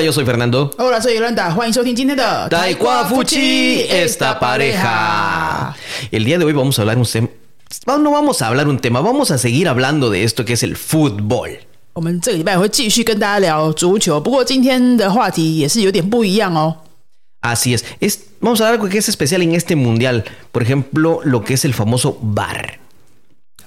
Hola, yo soy Fernando. Hola, soy Yolanda. 欢迎收听今天的 Taekwafuchi, esta pareja. El día de hoy vamos a hablar un tema. No vamos a hablar un tema, vamos a seguir hablando de esto que es el fútbol. 我们这个礼拜会继续跟大家聊足球，不过今天的话题也是有点不一样哦。 Así es. es. Vamos a hablar algo que es especial en este mundial. Por ejemplo, lo que es el famoso VAR.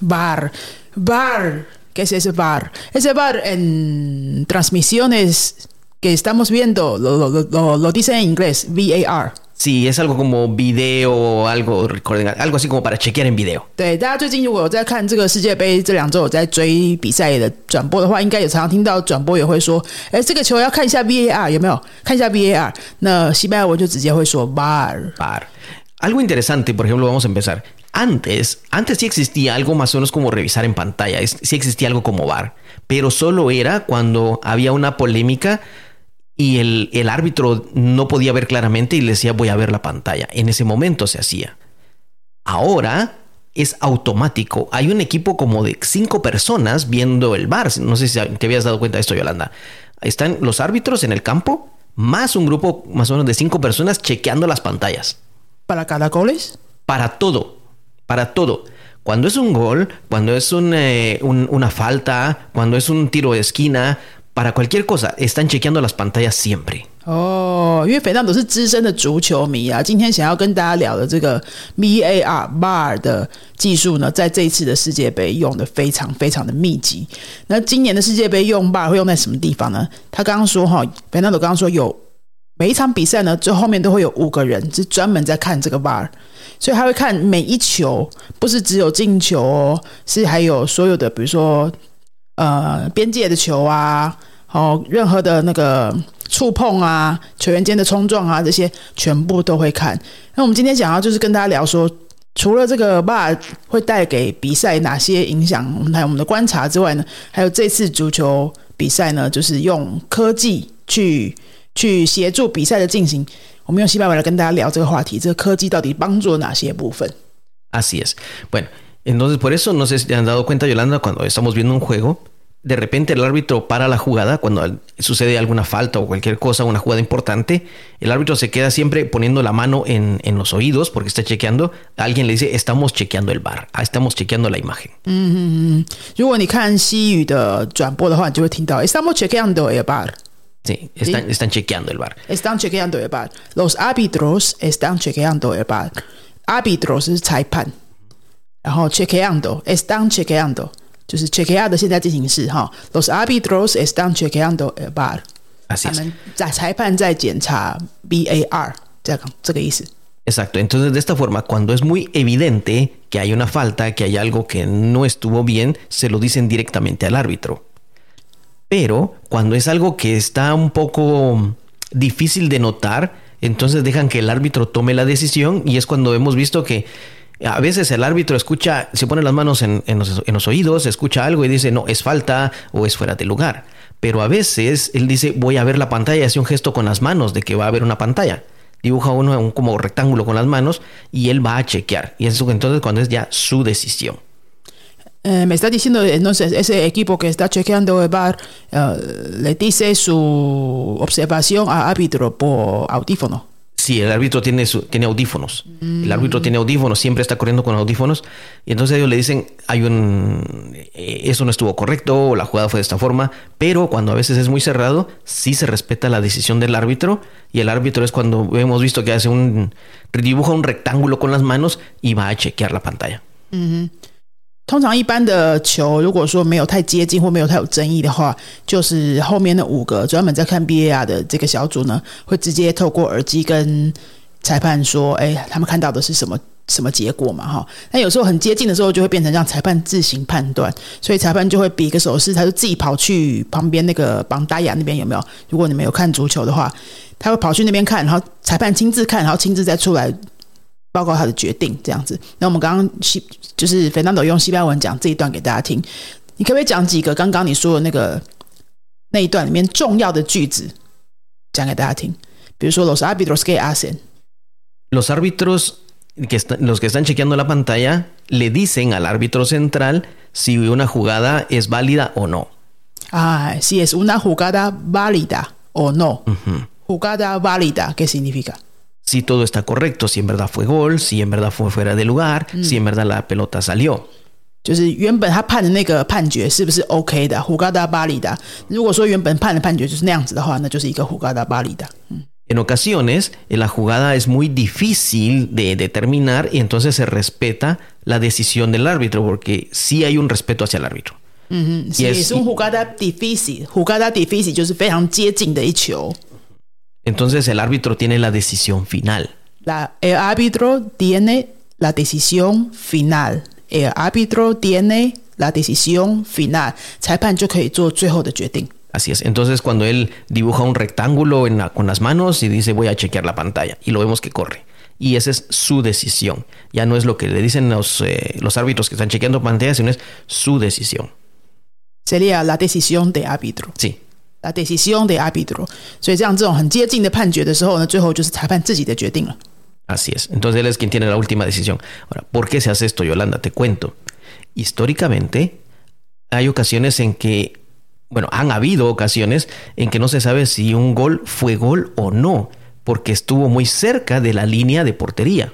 VAR, VAR, ¿qué es ese VAR? Ese VAR en transmisiones que estamos viendo lo, lo, lo, lo dice en inglés, VAR. Sí, es algo como video, algo, algo así como para chequear en video. 对，大家最近如果有在看这个世界杯，这两周有在追比赛的转播的话，应该有常常听到转播也会说，哎，这个球要看一下 VAR 有没有？看一下 VAR。那西班牙文就直接会说 VAR。 VAR. Algo interesante, por ejemplo, vamos a empezar. Antes, antes sí existía algo más o menos como revisar en pantalla, es, sí existía algo como VAR, pero solo era cuando había una polémica y el, el, árbitro no podía ver claramente y le decía voy a ver la pantalla. En ese momento se hacía. Ahora es automático. Hay un equipo como de cinco personas viendo el bar. No sé si te habías dado cuenta de esto, Yolanda. Están los árbitros en el campo, más un grupo más o menos de cinco personas chequeando las pantallas. ¿Para cada goles? Para todo. Para todo. Cuando es un gol, cuando es un, eh, un, una falta, cuando es un tiro de esquina, para cualquier cosa, están chequeando las pantallas siempre. 哦，因为肥当都是资深的足球迷啊，今天想要跟大家聊的这个 VAR VAR 的技术呢，在这一次的世界杯用的非常非常的密集。那今年的世界杯用 VAR 会用在什么地方呢？他刚刚说哈，肥当都刚刚说有每一场比赛呢，最后面都会有五个人是专门在看这个 VAR，所以他会看每一球，不是只有进球哦，是还有所有的，比如说呃边界的球啊，哦任何的那个。触碰啊，球员间的冲撞啊，这些全部都会看。那我们今天想要就是跟大家聊说，除了这个 VAR 会带给比赛哪些影响，我们还有我们的观察之外呢，还有这次足球比赛呢，就是用科技去去协助比赛的进行。我们用西班牙来跟大家聊这个话题，这个科技到底帮助了哪些部分？Así es. Bueno, Entonces, por eso, no sé si te han dado cuenta, Yolanda, cuando estamos viendo un juego, de repente el árbitro para la jugada, cuando sucede alguna falta o cualquier cosa, una jugada importante, el árbitro se queda siempre poniendo la mano en, los oídos porque está chequeando. Alguien le dice, estamos chequeando el bar, ah, estamos chequeando la imagen. Mm -hmm. estamos chequeando el bar. Sí, están, están chequeando el bar. Están chequeando el bar. Los árbitros están chequeando el bar. Árbitros es taipan. 然后 chequeando están chequeando。就是 chequear 的现在进行式哈，los árbitros están chequeando el bar， Así 他们在裁判在检查 VAR，这样这个意思。 Exacto, entonces de esta forma, cuando es muy evidente que hay una falta, que hay algo que no estuvo bien, se lo dicen directamente al árbitro. Pero cuando es algo que está un poco difícil de notar, entonces dejan que el árbitro tome la decisión y es cuando hemos visto que a veces el árbitro escucha, se pone las manos en, en, los, oídos, escucha algo y dice, no, es falta o es fuera de lugar. Pero a veces él dice, voy a ver la pantalla, y hace un gesto con las manos de que va a haber una pantalla. Dibuja uno un como rectángulo con las manos y él va a chequear. Y eso entonces cuando es ya su decisión. Eh, me está diciendo entonces ese equipo que está chequeando el bar uh, le dice su observación al árbitro por audífono. Sí, el árbitro tiene, su, tiene audífonos. El árbitro tiene audífonos, siempre está corriendo con audífonos. Y entonces ellos le dicen, hay un, eh, eso no estuvo correcto, o la jugada fue de esta forma. Pero cuando a veces es muy cerrado, sí se respeta la decisión del árbitro. Y el árbitro es cuando hemos visto que hace un, dibuja un rectángulo con las manos y va a chequear la pantalla. 通常一般的球，如果说没有太接近或没有太有争议的话，就是后面那五个专门在看 BAR 的这个小组呢，会直接透过耳机跟裁判说：“哎，他们看到的是什么什么结果嘛？”哈，那有时候很接近的时候，就会变成让裁判自行判断，所以裁判就会比个手势，他就自己跑去旁边那个邦达亚那边有没有？如果你们有看足球的话，他会跑去那边看，然后裁判亲自看，然后亲自再出来。报告他的决定，这样子。那我们刚刚西就是费南多用西班牙文讲这一段给大家听，你可不可以讲几个刚刚你说的那个那一段里面重要的句子讲给大家听？比如说，los árbitros que hacen。 Los árbitros que están, los que están chequeando la pantalla le dicen al árbitro central si una jugada es válida o no. Ah, si es una jugada válida o no. Jugada válida, ¿qué significa? Si todo está correcto, si en verdad fue gol, si en verdad fue fuera de lugar, si en verdad la pelota salió. 就是原本他判的那个判决是不是 OK 的？胡嘎达巴里达，如果说原本判的判决就是那样子的话，那就是一个胡嘎达巴里达。En ocasiones, la jugada es muy difícil de determinar y entonces se respeta la decisión del árbitro porque sí hay un respeto hacia el árbitro. 嗯哼，所以是 jugada difícil，jugada difícil 就是非常接近的一球。 entonces el árbitro tiene la decisión final. El árbitro tiene la decisión final. El árbitro tiene la decisión final. Así es. Entonces cuando él dibuja un rectángulo con las manos y dice voy a chequear la pantalla y lo vemos que corre. Y esa es su decisión. Ya no es lo que le dicen los, eh, los árbitros que están chequeando pantallas, sino es su decisión. Sería la decisión de árbitro. Sí, La decisión de árbitro. 所以这样这种很接近的判决的时候呢，最后就是裁判自己的决定了。 Así es. Entonces él es quien tiene la última decisión. Ahora, ¿por qué se hace esto, Yolanda? Te cuento. Históricamente, hay ocasiones en que, bueno, han habido ocasiones en que no se sabe si un gol fue gol o no, porque estuvo muy cerca de la línea de portería.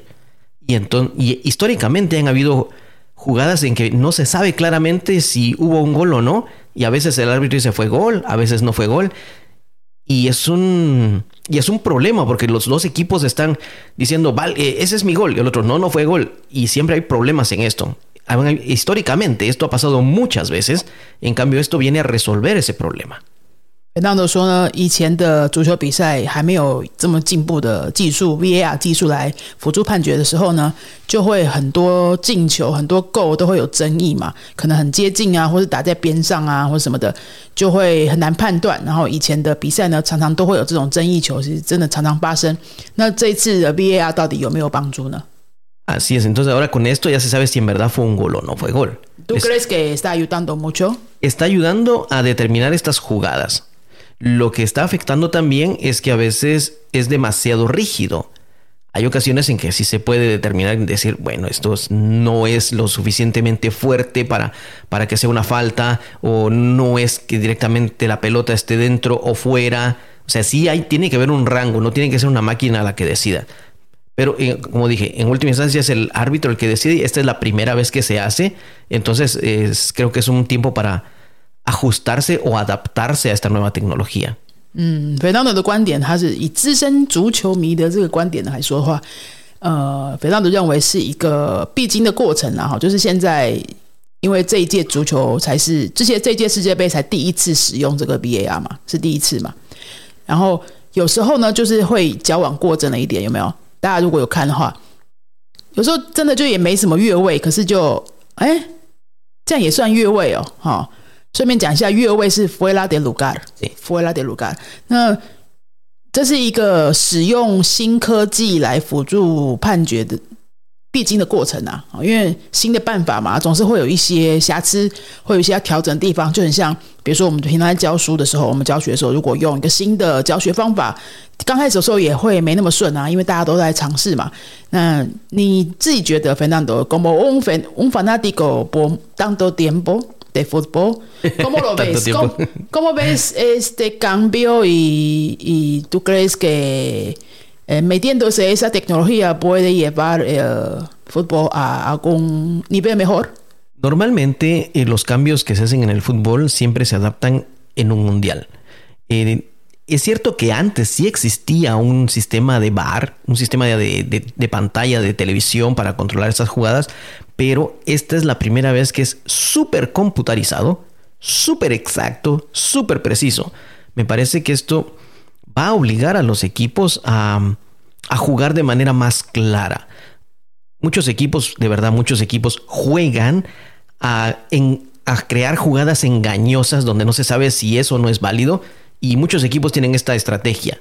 Y, entonces, y históricamente han habido jugadas en que no se sabe claramente si hubo un gol o no, y a veces el árbitro dice fue gol, a veces no fue gol. Y es un y es un problema porque los dos equipos están diciendo, vale, eh, ese es mi gol, y el otro no, no fue gol. Y siempre hay problemas en esto. Históricamente esto ha pasado muchas veces, en cambio esto viene a resolver ese problema. 本当都说呢，以前的足球比赛还没有这么进步的技术 VAR 技术来辅助判决的时候呢，就会很多进球、很多 goal 都会有争议嘛，可能很接近啊，或者打在边上啊，或者什么的，就会很难判断。然后以前的比赛呢，常常都会有这种争议球，其实真的常常发生。那这一次的 VAR 到底有没有帮助呢 Así es, entonces ahora con esto ya se sabe si en verdad fue un gol o no fue gol.？¿Tú Es- crees que está ayudando mucho? está ayudando a determinar estas jugadas. Lo que está afectando también es que a veces es demasiado rígido. Hay ocasiones en que sí se puede determinar decir, bueno, esto es- no es lo suficientemente fuerte para, para que sea una falta o no es que directamente la pelota esté dentro o fuera. O sea, sí hay, tiene que haber un rango, no tiene que ser una máquina la que decida. Pero eh, como dije, en última instancia es el árbitro el que decide esta es la primera vez que se hace. Entonces es- creo que es un tiempo para ajustarse o adaptarse a esta nueva tecnología. 嗯，肥当德的观点，他是以资深足球迷的这个观点来说的话，呃，肥当德认为是一个必经的过程啊，哈，就是现在因为这一届足球才是这些这届世界杯才第一次使用这个 VAR 嘛，是第一次嘛，然后有时候呢，就是会矫枉过正了一点，有没有？大家如果有看的话，有时候真的就也没什么越位，可是就哎，这样也算越位哦，哈。顺便讲一下，越位是 fuera de lugar，对 fuera de lugar。那这是一个使用新科技来辅助判决的必经的过程啊，因为新的办法嘛，总是会有一些瑕疵，会有一些要调整的地方，就很像，比如说我们平常在教书的时候，我们教学的时候，如果用一个新的教学方法，刚开始的时候也会没那么顺啊，因为大家都在尝试嘛。那你自己觉得，Fernando como un fan un fanático por tanto tiempo de fútbol, ¿cómo lo ves? tiempo. ¿Cómo, cómo ves este cambio y, y tú crees que eh, metiéndose esa tecnología puede llevar el fútbol a algún nivel mejor? Normalmente eh, los cambios que se hacen en el fútbol siempre se adaptan en un mundial. Eh, es cierto que antes sí existía un sistema de VAR, un sistema de, de- de pantalla de televisión para controlar esas jugadas, pero esta es la primera vez que es súper computarizado, súper exacto, súper preciso. Me parece que esto va a obligar a los equipos a, a jugar de manera más clara. Muchos equipos, de verdad, muchos equipos juegan a, en- a crear jugadas engañosas donde no se sabe si eso no es válido y muchos equipos tienen esta estrategia.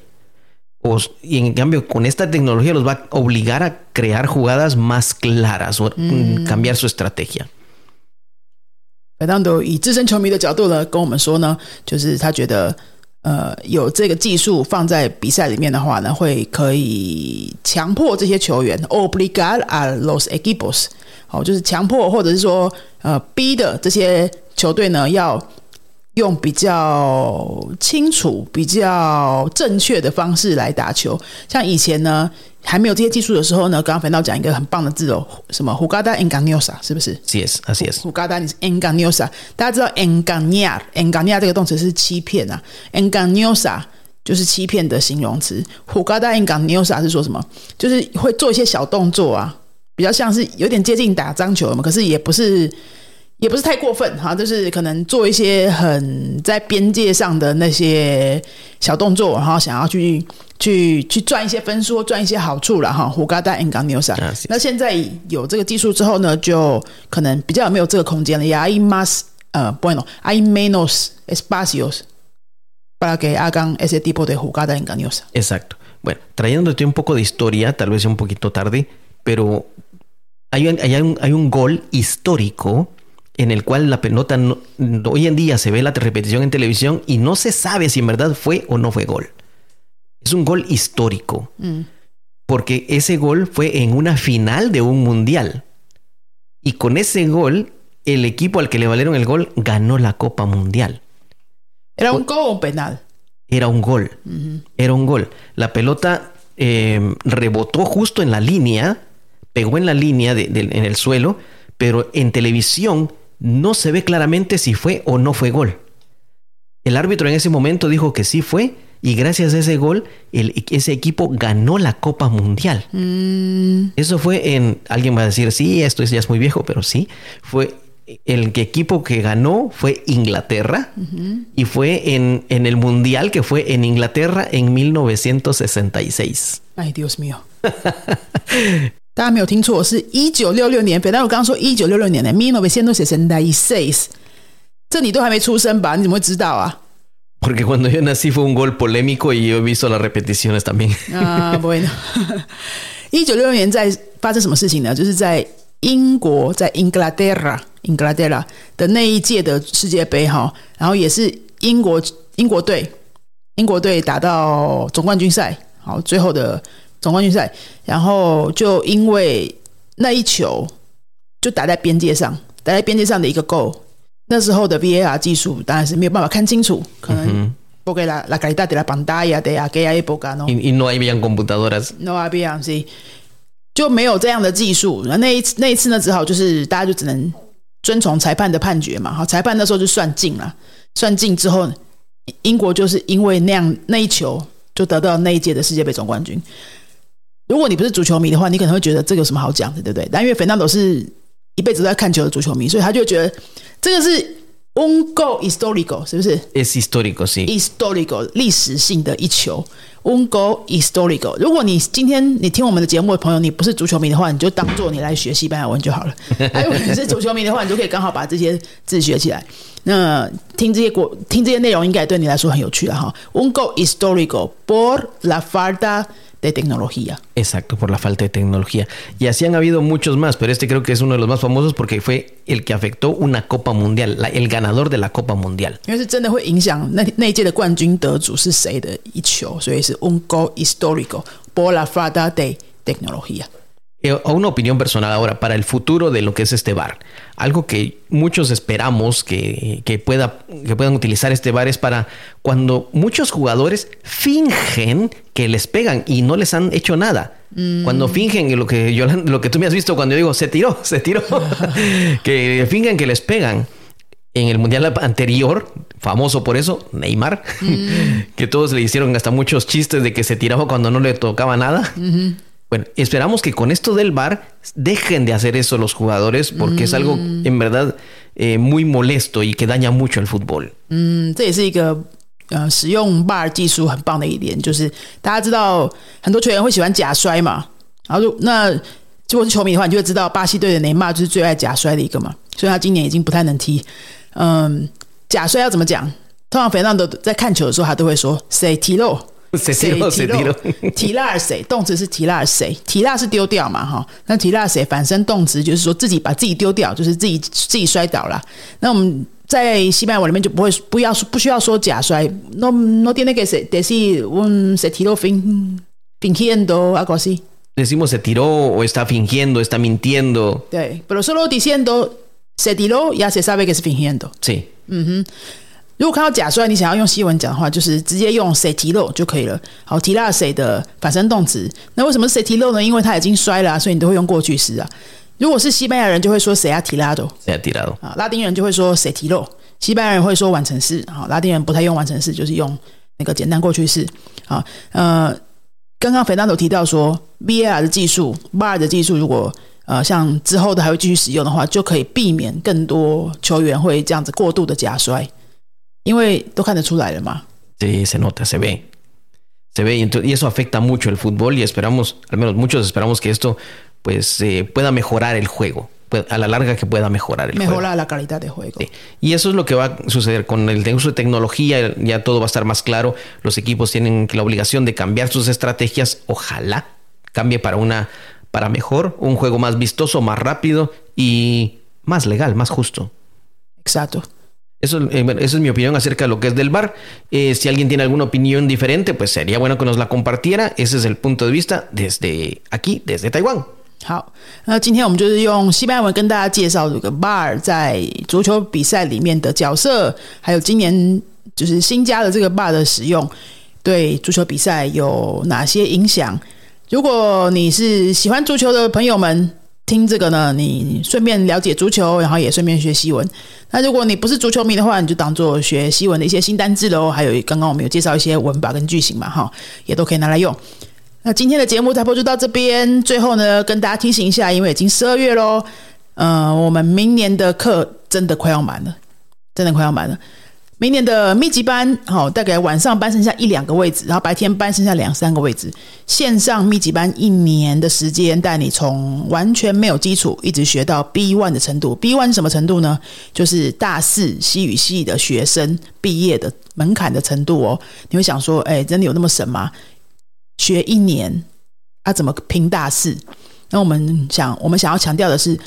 O s- y en cambio, con esta tecnología los va a obligar a crear jugadas más claras o mm, cambiar su estrategia. Fernando 以资深球迷的角度呢，跟我们说呢，就是他觉得，呃，有这个技术放在比赛里面的话呢，会可以强迫这些球员 obligar a los equipos，好，就是强迫或者是说，呃，逼的这些球队呢，要 用比较清楚、比较正确的方式来打球。像以前呢，还没有这些技术的时候呢，刚刚樊导讲一个很棒的字哦，什么 “hugada enganiosa” 是不是？Así es, así es. “hugada engañosa”，大家知道 “engañar”，“engañar” 这个动词是欺骗啊，“engañosa” 就是欺骗的形容词。“hugada enganiosa” 是说什么？就是会做一些小动作啊，比较像是有点接近打脏球嘛，可是也不是。也不是太过分哈，就是可能做一些很在边界上的那些小动作，然后想要去去去赚一些分数，赚一些好处了哈。胡嘎达 n g a n o s a 那现在有这个技术之后呢，就可能比较没有这个空间了。Hay más, 呃，bueno, hay menos espacios para que hagan ese tipo de jugada engañosa. Exacto. Bueno, trayéndote un poco de historia, tal vez un poquito tarde, pero hay un, hay un, hay un gol histórico en el cual la pelota hoy en día se ve la repetición en televisión y no se sabe si en verdad fue o no fue gol. Es un gol histórico. Mm. Porque ese gol fue en una final de un mundial. Y con ese gol, el equipo al que le valieron el gol ganó la Copa Mundial. ¿Era un gol o un penal? Era un gol. Era un gol. La pelota em, rebotó justo en la línea, pegó en la línea en el suelo, pero en televisión no se ve claramente si fue o no fue gol. El árbitro en ese momento dijo que sí fue y gracias a ese gol ese equipo ganó la Copa Mundial. Mm. Eso fue en, alguien va a decir, sí, esto ya es muy viejo, pero sí, fue el equipo que ganó fue Inglaterra y fue en, en el Mundial que fue en Inglaterra en 1966. Ay, Dios mío. 大家没有听错，是一九六六年。本来我刚刚说一九六六年的，1966，这你都还没出生吧？你怎么会知道啊？Porque cuando yo nací fue un gol polémico y yo he visto las repeticiones también. 啊，bueno，一九六六年在发生什么事情呢？就是在英国，在 Inglaterra，Inglaterra 的那一届的世界杯哈，然后也是英国英国队，英国队打到总冠军赛，好，最后的。总冠军赛，然后就因为那一球就打在边界上，打在边界上的一个 goal。那时候的 VAR 技术当然是没有办法看清楚，可能 porque la la calidad de la pantalla de aquella época no y no habían computadoras no habían sí 就没有这样的技术。那那一次那一次呢，只好就是大家就只能遵从裁判的判决嘛。好，裁判那时候就算进了，算进之后，英国就是因为那样那一球就得到那一届的世界杯总冠军。如果你不是足球迷的话，你可能会觉得这个有什么好讲的，对不对？但因为费南多是一辈子都在看球的足球迷，所以他就觉得这个是 un gol histórico，是不是？Es histórico，是 histórico 历史性的一球，un gol histórico。如果你今天你听我们的节目的朋友，你不是足球迷的话，你就当做你来学西班牙文就好了。如果你是足球迷的话，你就可以刚好把这些字学起来。那听这些国听这些内容，应该对你来说很有趣了哈。un gol histórico por la falta de tecnología. Exacto, por la falta de tecnología. Y así han habido muchos más, pero este creo que es uno de los más famosos porque fue el que afectó una Copa Mundial, el ganador de la Copa Mundial. Un gol histórico por la falta de tecnología. Eh, a una opinión personal ahora para el futuro de lo que es este bar. Algo que muchos esperamos que, que, pueda, que puedan utilizar este bar es para cuando muchos jugadores fingen que les pegan y no les han hecho nada. Mm. Cuando fingen lo que, yo, lo que tú me has visto cuando yo digo se tiró, se tiró, que fingen que les pegan. En el mundial anterior, famoso por eso, Neymar, mm. que todos le hicieron hasta muchos chistes de que se tiraba cuando no le tocaba nada. Bueno, esperamos que con esto del bar dejen de hacer eso los jugadores porque es algo mm. en verdad eh, muy molesto y que daña mucho el fútbol. 嗯，这也是一个呃使用 bar 技术很棒的一点，就是大家知道很多球员会喜欢假摔嘛，然后就那如果是球迷的话，你就会知道巴西队的内马尔就是最爱假摔的一个嘛，所以他今年已经不太能踢。嗯，假摔要怎么讲？通常肥浪都在看球的时候，他都会说 “say 踢漏”。谁提漏谁提漏？提拉谁？动词是提拉谁？提拉是丢掉嘛？哈，那提拉谁？反身动词就是说自己把自己丢掉，就是自己自己摔倒了。那我们在西班牙文里面就不会不要不需要说假摔。No no tiene que ser decir un se tiró fin fingiendo algo así. Decimos se tiró o está fingiendo, está mintiendo. Sí, pero solo diciendo se tiró ya se sabe que es fingiendo. Sí. 如果看到假摔，你想要用西文讲的话，就是直接用 se tiro 就可以了。好，提拉谁的反身动词？那为什么 se tiro 呢？因为他已经摔了，所以你都会用过去式啊。如果是西班牙人，就会说 se ha tirado，se ha tirado 啊。拉丁人就会说 se tiro，西班牙人会说完成式。好，拉丁人不太用完成式，就是用那个简单过去式。好，呃，刚刚肥大都提到说 VAR 的技术，VAR 的技术，如果呃像之后的还会继续使用的话，就可以避免更多球员会这样子过度的假摔。因为都看得出来了嘛。Sí, se nota, se ve. Se ve y, eso afecta mucho el fútbol y esperamos, al menos muchos esperamos que esto pues eh, pueda mejorar el juego. A la larga que pueda mejorar el juego. Mejorar la calidad de juego. Y eso es lo que va a suceder con el uso de tecnología, ya todo va a estar más claro. Los equipos tienen la obligación de cambiar sus estrategias. Ojalá cambie para una para mejor, un juego más vistoso, más rápido y más legal, más justo. Exacto. Eso, eh, esa es mi opinión acerca de lo que es del bar. Eh, si alguien tiene alguna opinión diferente, pues sería bueno que nos la compartiera. Ese es el punto de vista desde aquí, desde Taiwán. 好，那今天我们就是用西班牙文跟大家介绍这个 bar 在足球比赛里面的角色，还有今年就是新加的这个 bar 的使用对足球比赛有哪些影响。如果你是喜欢足球的朋友们， 听这个呢，你顺便了解足球，然后也顺便学西文。那如果你不是足球迷的话，你就当做学西文的一些新单字喽。还有刚刚我们有介绍一些文法跟句型嘛，哈，也都可以拿来用。那今天的节目差不多就到这边。最后呢，跟大家提醒一下，因为已经十二月喽，嗯，我们明年的课真的快要满了，真的快要满了。明年的密集班，好，大概晚上班剩下一两个位置，然后白天班剩下两三个位置。线上密集班一年的时间，带你从完全没有基础，一直学到 B one 的程度。B one 什么程度呢？就是大四西语系的学生毕业的门槛的程度哦。你会想说，哎，真的有那么神吗？学一年，啊，怎么拼大四？那我们想，我们想要强调的是，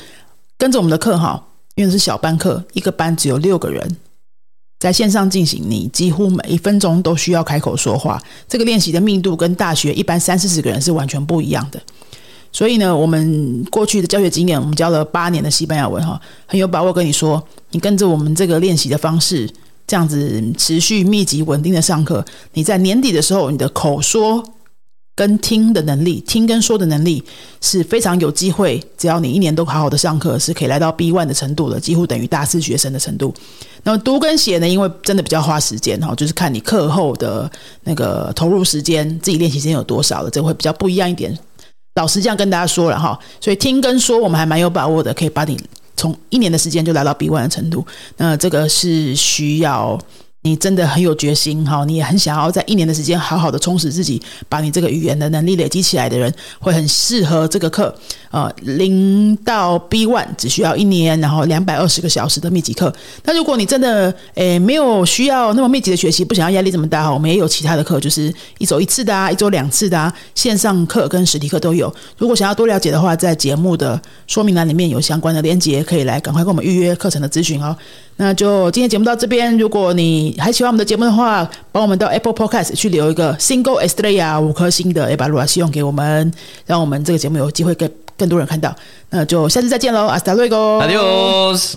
跟着我们的课哈，因为是小班课，一个班只有六个人。在线上进行，你几乎每一分钟都需要开口说话。这个练习的密度跟大学一般三四十个人是完全不一样的。所以呢，我们过去的教学经验，我们教了八年的西班牙文，哈，很有把握跟你说，你跟着我们这个练习的方式，这样子持续密集稳定的上课，你在年底的时候，你的口说。跟听的能力，听跟说的能力是非常有机会。只要你一年都好好的上课，是可以来到 B one 的程度的，几乎等于大四学生的程度。那么读跟写呢？因为真的比较花时间哈，就是看你课后的那个投入时间，自己练习时间有多少了，这会比较不一样一点。老师这样跟大家说了哈，所以听跟说我们还蛮有把握的，可以把你从一年的时间就来到 B one 的程度。那这个是需要。你真的很有决心哈，你也很想要在一年的时间好好的充实自己，把你这个语言的能力累积起来的人，会很适合这个课。呃，零到 B one 只需要一年，然后两百二十个小时的密集课。那如果你真的诶没有需要那么密集的学习，不想要压力这么大哈，我们也有其他的课，就是一周一次的啊，一周两次的啊，线上课跟实体课都有。如果想要多了解的话，在节目的说明栏里面有相关的链接，可以来赶快跟我们预约课程的咨询哦。那就今天节目到这边，如果你还喜欢我们的节目的话，帮我们到 Apple Podcast 去留一个 Single Estrella 五颗星的 e v a l u a t i o 给我们，让我们这个节目有机会给。更多人看到，那就下次再见喽，阿斯达瑞哥，Adios。